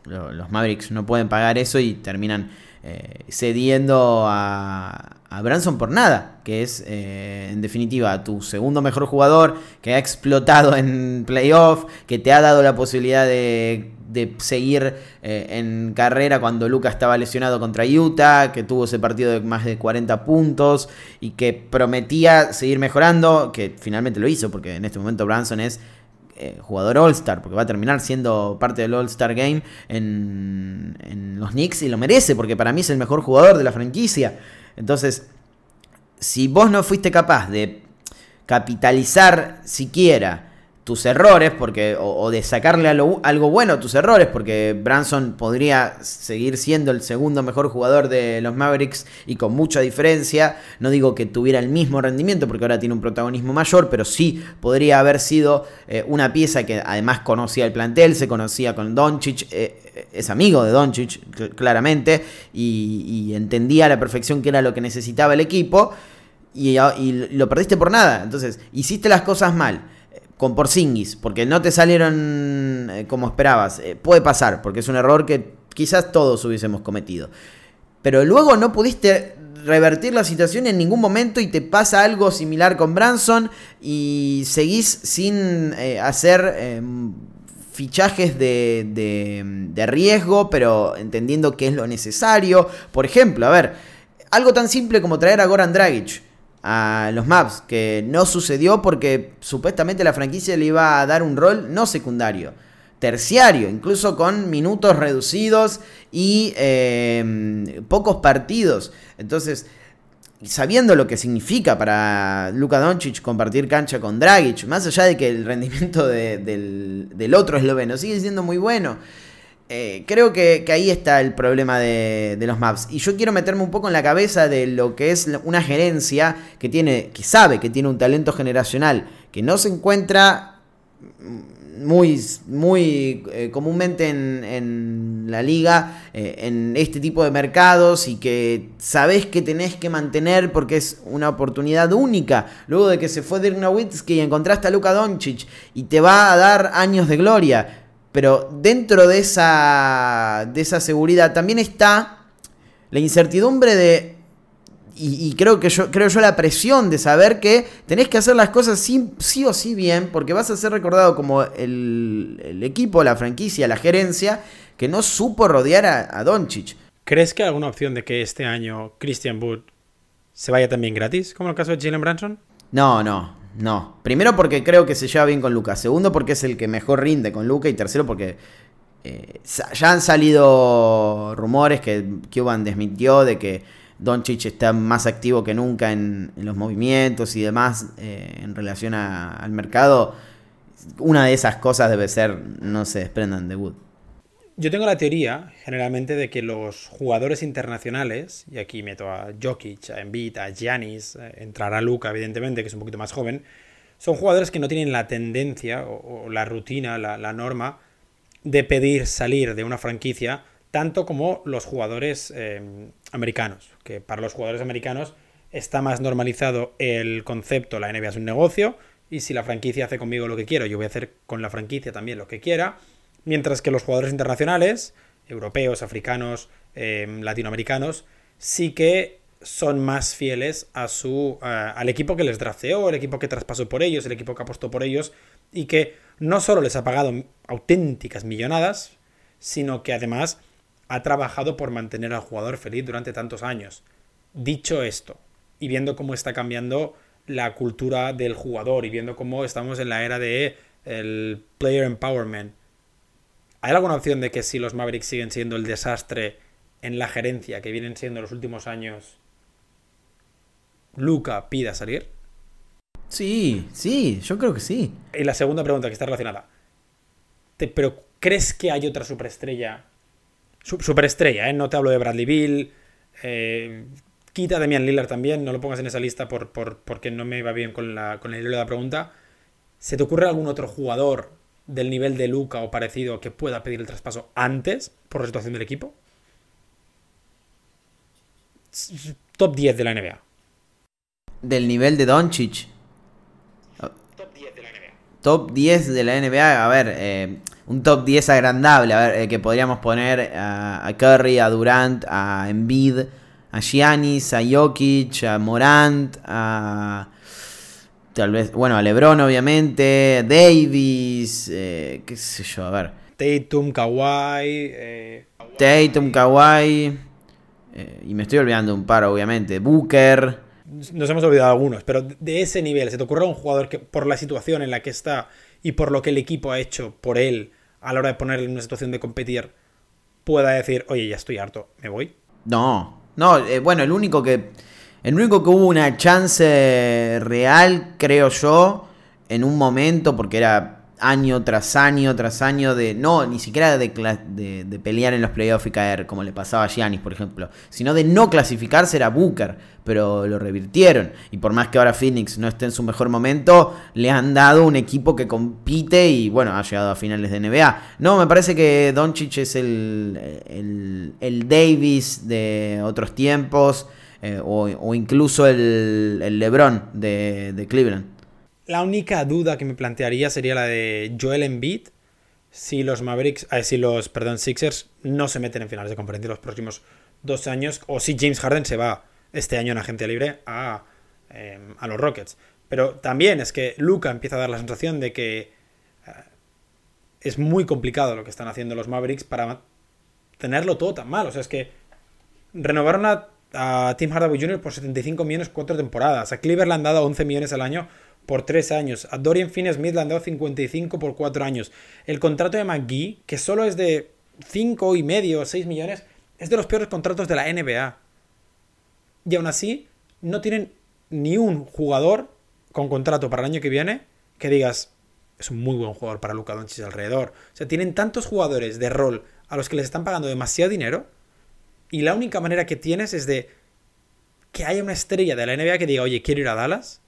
Speaker 3: los Mavericks no pueden pagar eso y terminan eh, cediendo a, Branson por nada, que es eh, en definitiva tu segundo mejor jugador que ha explotado en playoff, que te ha dado la posibilidad de seguir eh, en carrera cuando Lucas estaba lesionado contra Utah, que tuvo ese partido de más de 40 puntos y que prometía seguir mejorando, que finalmente lo hizo, porque en este momento Branson es eh, jugador All-Star, porque va a terminar siendo parte del All-Star Game en, en los Knicks y lo merece, porque para mí es el mejor jugador de la franquicia. Entonces, si vos no fuiste capaz de capitalizar siquiera tus errores, porque, o, de sacarle algo bueno a tus errores, porque Branson podría seguir siendo el segundo mejor jugador de los Mavericks y con mucha diferencia. No digo que tuviera el mismo rendimiento, porque ahora tiene un protagonismo mayor, pero sí podría haber sido eh, una pieza que además conocía el plantel, se conocía con Doncic, eh, es amigo de Doncic claramente, y, entendía a la perfección que era lo que necesitaba el equipo. y lo perdiste por nada. Entonces, hiciste las cosas mal con Porzingis, porque no te salieron eh, como esperabas. Eh, puede pasar, porque es un error que quizás todos hubiésemos cometido. Pero luego no pudiste revertir la situación en ningún momento y te pasa algo similar con Branson y seguís sin eh, hacer em, fichajes de, de, riesgo, pero entendiendo que es lo necesario. Por ejemplo, a ver, algo tan simple como traer a Goran Dragic a los Maps, que no sucedió porque supuestamente la franquicia le iba a dar un rol no secundario, terciario, incluso con minutos reducidos y em, pocos partidos. Entonces, sabiendo lo que significa para Luka Doncic compartir cancha con Dragic, más allá de que el rendimiento del, del otro esloveno sigue siendo muy bueno, eh, creo que, ahí está el problema de, los maps. Y yo quiero meterme un poco en la cabeza de lo que es una gerencia que tiene, que sabe que tiene un talento generacional, que no se encuentra muy, muy eh, comúnmente en, en la liga, eh, en este tipo de mercados y que sabés que tenés que mantener porque es una oportunidad única. Luego de que se fue Dirk Nowitzki y encontraste a Luka Doncic y te va a dar años de gloria. Pero dentro de esa, de esa seguridad también está la incertidumbre de y, y, creo que yo creo yo la presión de saber que tenés que hacer las cosas sí, sí, o sí bien, porque vas a ser recordado como el, el, equipo, la franquicia, la gerencia, que no supo rodear a, a Doncic.
Speaker 4: ¿Crees que hay alguna opción de que este año Christian Wood se vaya también gratis, como el caso de Jalen Branson?
Speaker 3: No, no, no. Primero porque creo que se lleva bien con Lucas. Segundo porque es el que mejor rinde con Lucas. Y tercero porque eh, ya han salido rumores que Cuban desmintió de que Doncic está más activo que nunca en, los movimientos y demás eh, en relación al mercado. Una de esas cosas debe ser no se desprendan de Wood.
Speaker 4: Yo tengo la teoría, generalmente, de que los jugadores internacionales, y aquí meto a Jokic, a Embiid, a Giannis, eh, entrará Luca, evidentemente, que es un poquito más joven, son jugadores que no tienen la tendencia o, la rutina, la, la norma de pedir salir de una franquicia tanto como los jugadores eh, americanos, que para los jugadores americanos está más normalizado el concepto, la NBA es un negocio, y si la franquicia hace conmigo lo que quiero, yo voy a hacer con la franquicia también lo que quiera, mientras que los jugadores internacionales, europeos, africanos, eh, latinoamericanos, sí que son más fieles a su, al equipo que les drafteó, el equipo que traspasó por ellos, el equipo que apostó por ellos, y que no solo les ha pagado auténticas millonadas, sino que además ha trabajado por mantener al jugador feliz durante tantos años. Dicho esto, y viendo cómo está cambiando la cultura del jugador y viendo cómo estamos en la era de el player empowerment, ¿hay alguna opción de que si los Mavericks siguen siendo el desastre en la gerencia que vienen siendo los últimos años, Luca pida salir?
Speaker 3: Sí, sí, yo creo que sí.
Speaker 4: Y la segunda pregunta que está relacionada. ¿Te, ¿Pero crees que hay otra superestrella superestrella, ¿eh? No te hablo de Bradley Bill. Eh, quita a Damian Lillard también, no lo pongas en esa lista por, por, porque no me va bien con, la, con el hilo de la pregunta. ¿Se te ocurre algún otro jugador del nivel de Luca o parecido que pueda pedir el traspaso antes por la situación del equipo? Top 10 de la NBA.
Speaker 3: Del nivel de Doncic.
Speaker 4: Top 10 de la NBA.
Speaker 3: Top 10 de la NBA. A ver, eh, un top 10 agrandable. A ver, eh, que podríamos poner a, a, Curry, a Durant, a Embiid, a Giannis, a Jokic, a Morant, a. Tal vez, bueno, a LeBron, obviamente, Davis, eh, qué sé yo, a ver.
Speaker 4: Tatum, Kawhi. Eh...
Speaker 3: Tatum, Kawhi. Eh, y me estoy olvidando un par, obviamente. Booker.
Speaker 4: Nos hemos olvidado algunos, pero de ese nivel, ¿se te ocurre un jugador que por la situación en la que está y por lo que el equipo ha hecho por él a la hora de ponerle en una situación de competir, pueda decir, oye, ya estoy harto, me voy?
Speaker 3: No, no, eh, bueno, el único que. El único que hubo una chance real, creo yo, en un momento, porque era año tras año tras año de. No, ni siquiera de, pelear en los playoffs y caer, como le pasaba a Giannis, por ejemplo. Sino de no clasificarse era Booker. Pero lo revirtieron. Y por más que ahora Phoenix no esté en su mejor momento, le han dado un equipo que compite y bueno, ha llegado a finales de NBA. No, me parece que Doncic es el, el Davis de otros tiempos. Eh, o, o, incluso el, el LeBron de, de Cleveland.
Speaker 4: La única duda que me plantearía sería la de Joel Embiid si los Mavericks, eh, si los, perdón, Sixers no se meten en finales de conferencia los próximos dos años, o si James Harden se va este año en agencia libre a, eh, a los Rockets. Pero también es que Luca empieza a dar la sensación de que es muy complicado lo que están haciendo los Mavericks para tenerlo todo tan mal. O sea, es que renovaron a, a Tim Hardaway Jr. por 75 millones cuatro temporadas. A Cleveland le han dado 11 millones al año por 3 años. A Dorian Finney-Smith le han dado 55 por 4 años. El contrato de McGee, que solo es de 5 y medio o 6 millones, es de los peores contratos de la NBA. Y aún así, no tienen ni un jugador con contrato para el año que viene que digas, es un muy buen jugador para Luka Doncic alrededor. O sea, tienen tantos jugadores de rol a los que les están pagando demasiado dinero y la única manera que tienes es de que haya una estrella de la NBA que diga, oye, quiero ir a Dallas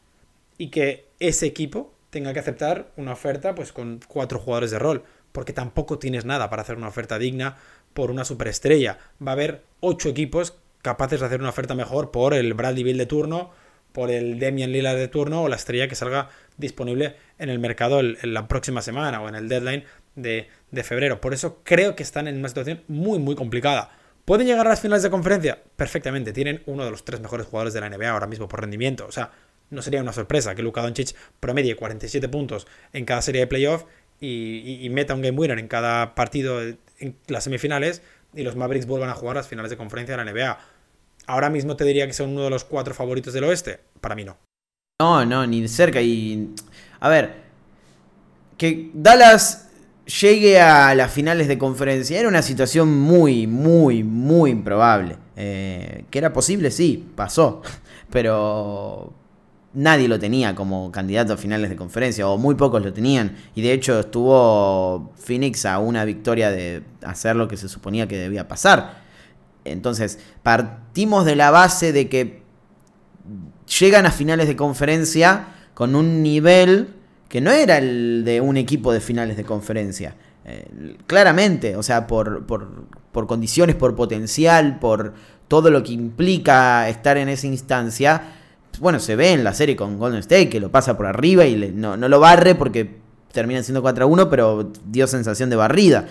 Speaker 4: y que ese equipo tenga que aceptar una oferta pues con cuatro jugadores de rol, porque tampoco tienes nada para hacer una oferta digna por una superestrella. Va a haber ocho equipos capaces de hacer una oferta mejor por el Bradley Bill de turno, por el Demian Lillard de turno o la estrella que salga disponible en el mercado en la próxima semana o en el deadline de, de febrero. Por eso creo que están en una situación muy, muy complicada. ¿Pueden llegar a las finales de conferencia? Perfectamente. Tienen uno de los tres mejores jugadores de la NBA ahora mismo por rendimiento. O sea, no sería una sorpresa que Luka Doncic promedie 47 puntos en cada serie de playoff y, meta un game winner en cada partido en las semifinales y los Mavericks vuelvan a jugar las finales de conferencia de la NBA. Ahora mismo te diría que son uno de los cuatro favoritos del oeste. Para mí no.
Speaker 3: No, no, ni de cerca. Y. A ver. Que Dallas llegue a las finales de conferencia era una situación muy, muy, muy improbable. Eh, que era posible, sí, pasó. [laughs] Pero nadie lo tenía como candidato a finales de conferencia, o muy pocos lo tenían. Y de hecho estuvo Phoenix a una victoria de hacer lo que se suponía que debía pasar. Entonces, partimos de la base de que llegan a finales de conferencia con un nivel que no era el de un equipo de finales de conferencia. Eh, claramente, o sea, por, por, por condiciones, por potencial, por todo lo que implica estar en esa instancia, bueno, se ve en la serie con Golden State, que lo pasa por arriba y no, lo barre porque termina siendo 4 a 1, pero dio sensación de barrida.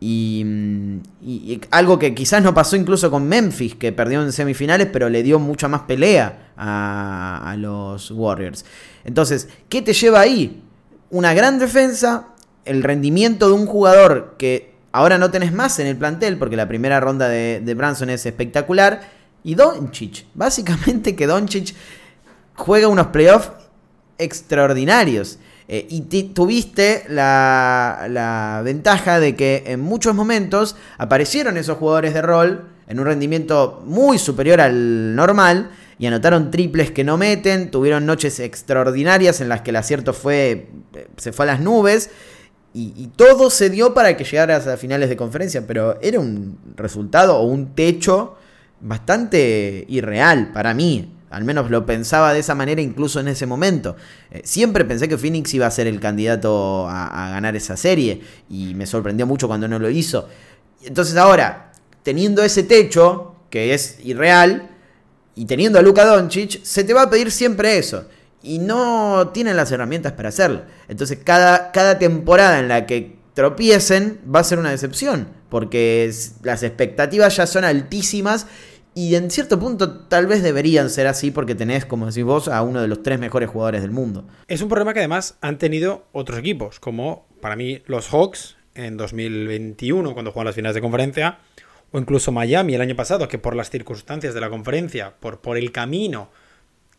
Speaker 3: Y, algo que quizás no pasó incluso con Memphis, que perdió en semifinales, pero le dio mucha más pelea a, a los Warriors. Entonces, ¿qué te lleva ahí? Una gran defensa, el rendimiento de un jugador que ahora no tenés más en el plantel, porque la primera ronda de, de Branson es espectacular, y Doncic. Básicamente que Doncic juega unos playoffs extraordinarios. Eh, y tuviste la, ventaja de que en muchos momentos aparecieron esos jugadores de rol en un rendimiento muy superior al normal y anotaron triples que no meten, tuvieron noches extraordinarias en las que el acierto fue, eh, se fue a las nubes y, y todo se dio para que llegaras a finales de conferencia, pero era un resultado o un techo bastante irreal para mí. Al menos lo pensaba de esa manera incluso en ese momento. Eh, siempre pensé que Phoenix iba a ser el candidato a, ganar esa serie y me sorprendió mucho cuando no lo hizo. Entonces ahora, teniendo ese techo, que es irreal, y teniendo a Luka Doncic, se te va a pedir siempre eso. Y no tienen las herramientas para hacerlo. Entonces cada, cada temporada en la que tropiecen va a ser una decepción. Porque las expectativas ya son altísimas y en cierto punto tal vez deberían ser así porque tenés, como decís vos, a uno de los tres mejores jugadores del mundo.
Speaker 4: Es un problema que además han tenido otros equipos, como para mí los Hawks en 2021 cuando juegan las finales de conferencia, o incluso Miami el año pasado, que por las circunstancias de la conferencia, por, por el camino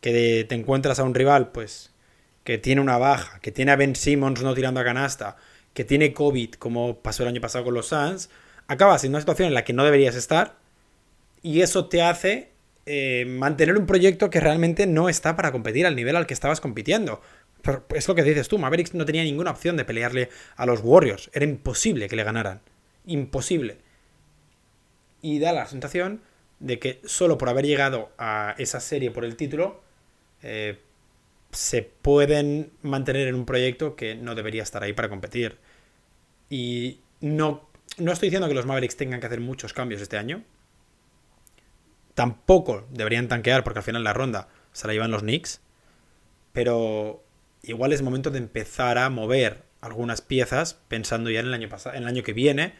Speaker 4: que te encuentras a un rival, pues que tiene una baja, que tiene a Ben Simmons no tirando a canasta, que tiene COVID, como pasó el año pasado con los Suns, acabas en una situación en la que no deberías estar y eso te hace eh, mantener un proyecto que realmente no está para competir al nivel al que estabas compitiendo. es lo que dices tú, Mavericks no tenía ninguna opción de pelearle a los Warriors. Era imposible que le ganaran. Imposible. Y da la sensación de que solo por haber llegado a esa serie por el título, eh, se pueden mantener en un proyecto que no debería estar ahí para competir. Y no, no estoy diciendo que los Mavericks tengan que hacer muchos cambios este año, Tampoco deberían tanquear porque al final la ronda se la llevan los Knicks. Pero igual es momento de empezar a mover algunas piezas pensando ya en el año, en el año que viene.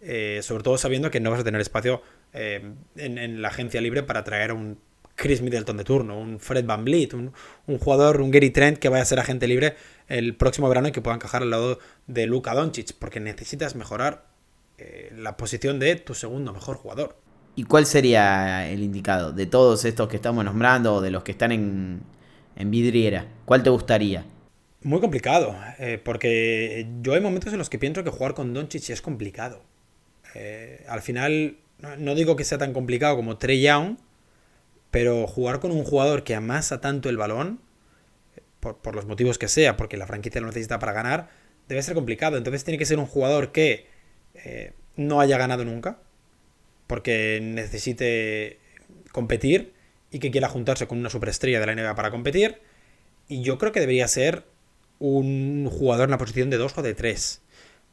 Speaker 4: Eh, sobre todo sabiendo que no vas a tener espacio eh, en, la agencia libre para traer un Chris Middleton de turno, un Fred Van Vliet, un, jugador, un Gary Trent que vaya a ser agente libre el próximo verano y que pueda encajar al lado de Luka Doncic, porque necesitas mejorar eh, la posición de tu segundo mejor jugador.
Speaker 3: ¿Y cuál sería el indicado de todos estos que estamos nombrando o de los que están en, vidriera? ¿Cuál te gustaría?
Speaker 4: Muy complicado, eh, porque yo hay momentos en los que pienso que jugar con Doncic es complicado. Eh, al final, no, digo que sea tan complicado como Trey Young, pero jugar con un jugador que amasa tanto el balón, por, los motivos que sea, porque la franquicia lo necesita para ganar, debe ser complicado. Entonces tiene que ser un jugador que eh, no haya ganado nunca, porque necesite competir y que quiera juntarse con una superestrella de la NBA para competir. Y yo creo que debería ser un jugador en la posición de 2 o de 3.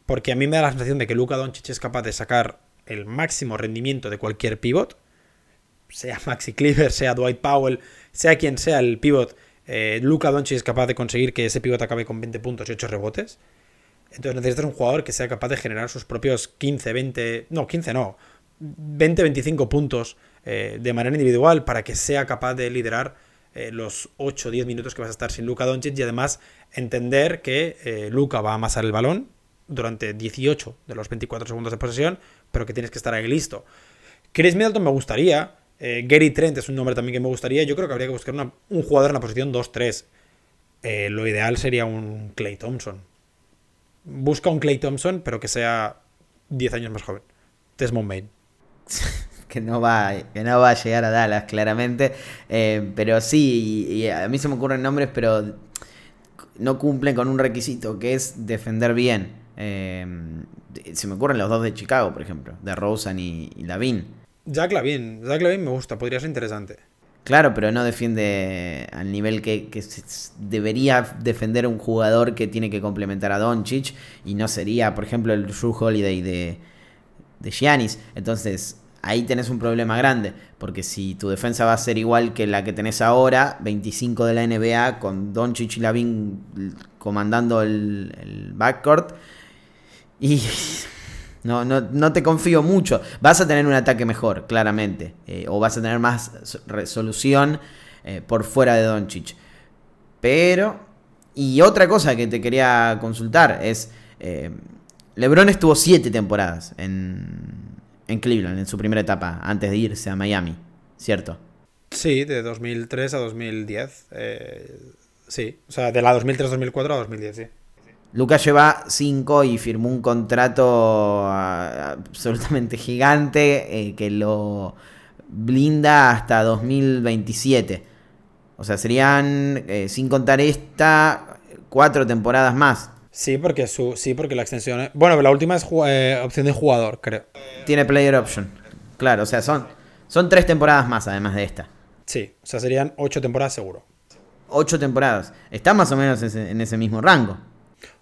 Speaker 4: Porque a mí me da la sensación de que Luka Doncic es capaz de sacar el máximo rendimiento de cualquier pivot, sea Maxi Cleaver, sea Dwight Powell, sea quien sea el pivot, eh, Luka Doncic es capaz de conseguir que ese pivot acabe con 20 puntos y 8 rebotes. Entonces necesitas un jugador que sea capaz de generar sus propios 15, 20, no, 15 no, 20, 25 puntos eh, de manera individual para que sea capaz de liderar eh, los 8 o 10 minutos que vas a estar sin Luka Doncic y además entender que eh, Luka va a amasar el balón durante 18 de los 24 segundos de posesión, pero que tienes que estar ahí listo. Chris Middleton me gustaría, Gary Trent es un nombre también que me gustaría, yo creo que habría que buscar un jugador en la posición 2-3. lo ideal sería un Clay Thompson. Busca un Clay Thompson, pero que sea 10 años más joven. Desmond Main. [laughs]
Speaker 3: que no va, que no va a llegar a Dallas, claramente. Eh, pero sí, y, a mí se me ocurren nombres, pero no cumplen con un requisito, que es defender bien. Eh, se me ocurren los dos de Chicago, por ejemplo, de Rosen y, y Lavin.
Speaker 4: Jack Lavin, Jack Lavin me gusta, podría ser interesante.
Speaker 3: Claro, pero no defiende al nivel que, que debería defender un jugador que tiene que complementar a Doncic y no sería, por ejemplo, el Drew Holiday de, de Giannis. Entonces, ahí tenés un problema grande, porque si tu defensa va a ser igual que la que tenés ahora, 25 de la NBA, con Doncic y Lavin comandando el, backcourt, y [laughs] no, no, te confío mucho. Vas a tener un ataque mejor, claramente, eh, o vas a tener más resolución eh, por fuera de Doncic. Pero, y otra cosa que te quería consultar es, eh, LeBron estuvo siete temporadas en en Cleveland, en su primera etapa, antes de irse a Miami, ¿cierto?
Speaker 4: Sí, de 2003 a 2010. Eh, sí, o sea, de la 2003-2004 a 2010, sí.
Speaker 3: Lucas lleva 5 y firmó un contrato ah, absolutamente gigante eh, que lo blinda hasta 2027. O sea, serían, eh, sin contar esta, cuatro temporadas más.
Speaker 4: Sí, porque su, sí, porque la extensión. Bueno, la última es eh, opción de jugador, creo.
Speaker 3: Tiene player option. Claro, o sea, son, son tres temporadas más además de esta.
Speaker 4: Sí, o sea, serían ocho temporadas seguro.
Speaker 3: Ocho temporadas. Está más o menos en ese, mismo rango.
Speaker 4: O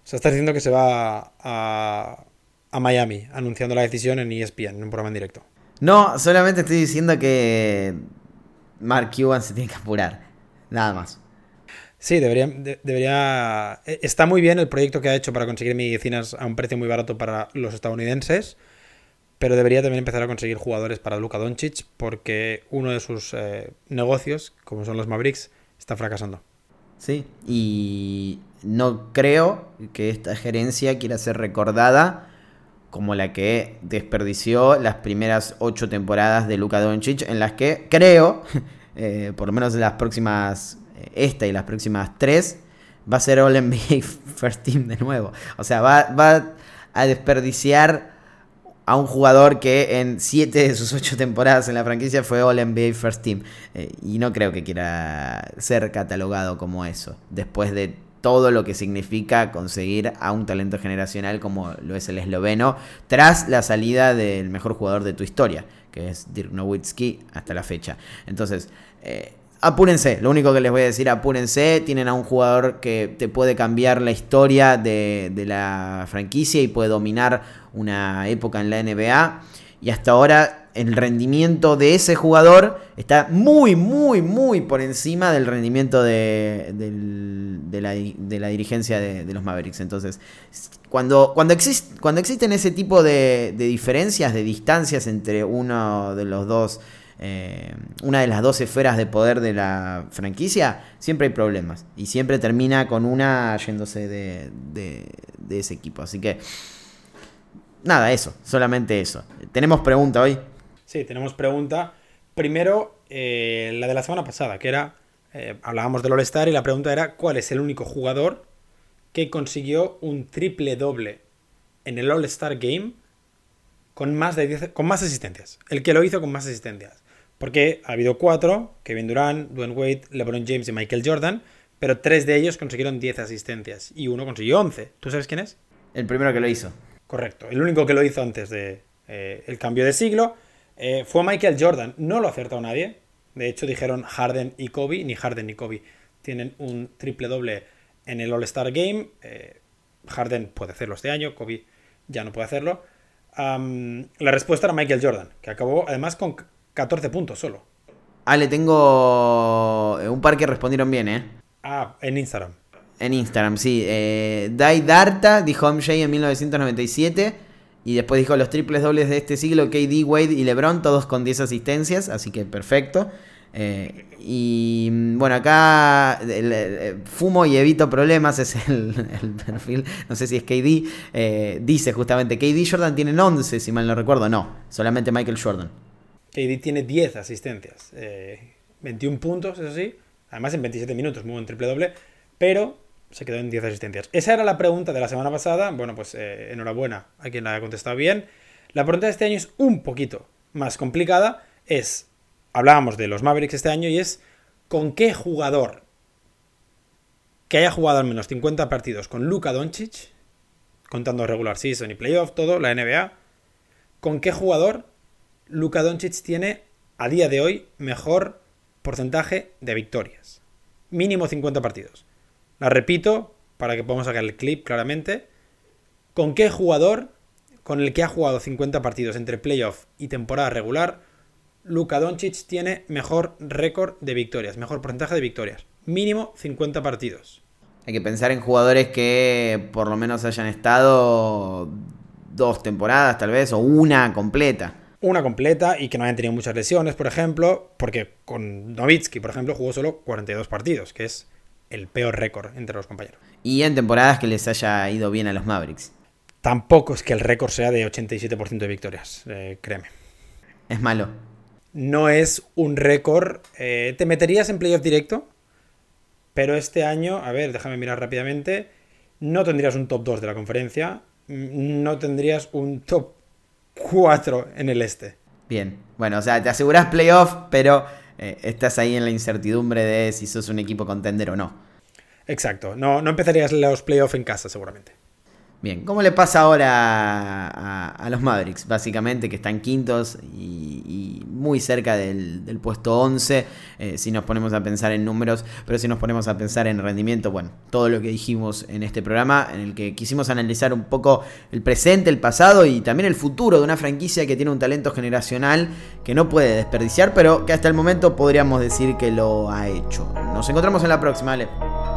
Speaker 4: sea, está diciendo que se va a, a Miami, anunciando la decisión en ESPN, en un programa en directo.
Speaker 3: No, solamente estoy diciendo que Mark Cuban se tiene que apurar. Nada más.
Speaker 4: Sí, debería, debería. Eh, está muy bien el proyecto que ha hecho para conseguir medicinas a un precio muy barato para los estadounidenses, pero debería también empezar a conseguir jugadores para Luka Doncic porque uno de sus eh, negocios, como son los Mavericks, está fracasando.
Speaker 3: Sí, y no creo que esta gerencia quiera ser recordada como la que desperdició las primeras ocho temporadas de Luka Doncic, en las que creo, eh, por lo menos en las próximas esta y las próximas tres, va a ser All NBA [laughs] First Team de nuevo. O sea, va, a desperdiciar a un jugador que en siete de sus ocho temporadas en la franquicia fue All NBA First Team. Eh, y no creo que quiera ser catalogado como eso. Después de todo lo que significa conseguir a un talento generacional como lo es el esloveno, tras la salida del mejor jugador de tu historia, que es Dirk Nowitzki hasta la fecha. Entonces, eh, apúrense, lo único que les voy a decir, apúrense, tienen a un jugador que te puede cambiar la historia de, la franquicia y puede dominar una época en la NBA. Y hasta ahora el rendimiento de ese jugador está muy, muy, muy por encima del rendimiento de, la, dirigencia de, los Mavericks. Entonces, cuando, cuando, cuando existen ese tipo de diferencias, de distancias entre uno de los dos eh, una de las dos esferas de poder de la franquicia, siempre hay problemas. Y siempre termina con una yéndose de, ese equipo. Así que, nada, eso, solamente eso. ¿Tenemos pregunta hoy?
Speaker 4: Sí, tenemos pregunta. Primero, eh, la de la semana pasada, que era, eh, hablábamos del All-Star y la pregunta era, ¿cuál es el único jugador que consiguió un triple doble en el All-Star Game con más de con más asistencias? El que lo hizo con más asistencias. Porque ha habido cuatro, Kevin Durant, Dwayne Wade, LeBron James y Michael Jordan, pero tres de ellos consiguieron 10 asistencias y uno consiguió 11. ¿Tú sabes quién es?
Speaker 3: El primero que lo hizo.
Speaker 4: Correcto, el único que lo hizo antes de, eh, el cambio de siglo. Eh, fue Michael Jordan, no lo ha acertado nadie. De hecho, dijeron Harden y Kobe, ni Harden ni Kobe tienen un triple doble en el All-Star Game. Eh, Harden puede hacerlo este año, Kobe ya no puede hacerlo. La respuesta era Michael Jordan, que acabó además con 14 puntos solo.
Speaker 3: Ale, tengo un par que respondieron bien, ¿eh?
Speaker 4: Ah, en Instagram.
Speaker 3: En Instagram, sí. Eh, Dai Darta dijo MJ en 1997. Y después dijo los triples dobles de este siglo, KD, Wade y LeBron, todos con 10 asistencias, así que perfecto. Eh, y mm, bueno, acá el- el- fumo y evito problemas, es el, [laughs] perfil, no sé si es KD, eh, dice justamente, KD Jordan tienen 11, si mal no recuerdo, no, solamente Michael Jordan.
Speaker 4: KD tiene 10 asistencias, eh, 21 puntos, eso sí, además en 27 minutos, muy buen triple doble, pero se quedó en 10 asistencias. Esa era la pregunta de la semana pasada, bueno, pues eh, enhorabuena a quien la haya contestado bien. La pregunta de este año es un poquito más complicada, es, hablábamos de los Mavericks este año y es, ¿con qué jugador que haya jugado al menos 50 partidos con Luka Doncic, contando regular season y playoff, todo, la NBA, ¿con qué jugador Luka Doncic tiene a día de hoy mejor porcentaje de victorias. Mínimo 50 partidos. La repito para que podamos sacar el clip claramente. ¿Con qué jugador con el que ha jugado 50 partidos entre playoff y temporada regular Luka Doncic tiene mejor récord de victorias, mejor porcentaje de victorias? Mínimo 50 partidos.
Speaker 3: Hay que pensar en jugadores que por lo menos hayan estado dos temporadas tal vez, o una completa.
Speaker 4: Una completa y que no hayan tenido muchas lesiones, por ejemplo, porque con Novitsky, por ejemplo, jugó solo 42 partidos, que es el peor récord entre los compañeros.
Speaker 3: Y en temporadas que les haya ido bien a los Mavericks.
Speaker 4: Tampoco es que el récord sea de 87% de victorias, eh, créeme.
Speaker 3: Es malo.
Speaker 4: No es un récord. eh, te meterías en playoff directo, pero este año, a ver, déjame mirar rápidamente. No tendrías un top 2 de la conferencia, mm, no tendrías un top 4 en el este.
Speaker 3: Bien. Bueno, o sea, te aseguras playoff, pero eh, estás ahí en la incertidumbre de si sos un equipo contender o no.
Speaker 4: Exacto, no, no empezarías los playoffs en casa, seguramente.
Speaker 3: Bien, ¿cómo le pasa ahora a, los Mavericks? Básicamente que están quintos y, muy cerca del, del puesto 11, eh, si nos ponemos a pensar en números, pero si nos ponemos a pensar en rendimiento, bueno, todo lo que dijimos en este programa, en el que quisimos analizar un poco el presente, el pasado y también el futuro de una franquicia que tiene un talento generacional que no puede desperdiciar, pero que hasta el momento podríamos decir que lo ha hecho. Nos encontramos en la próxima, Ale.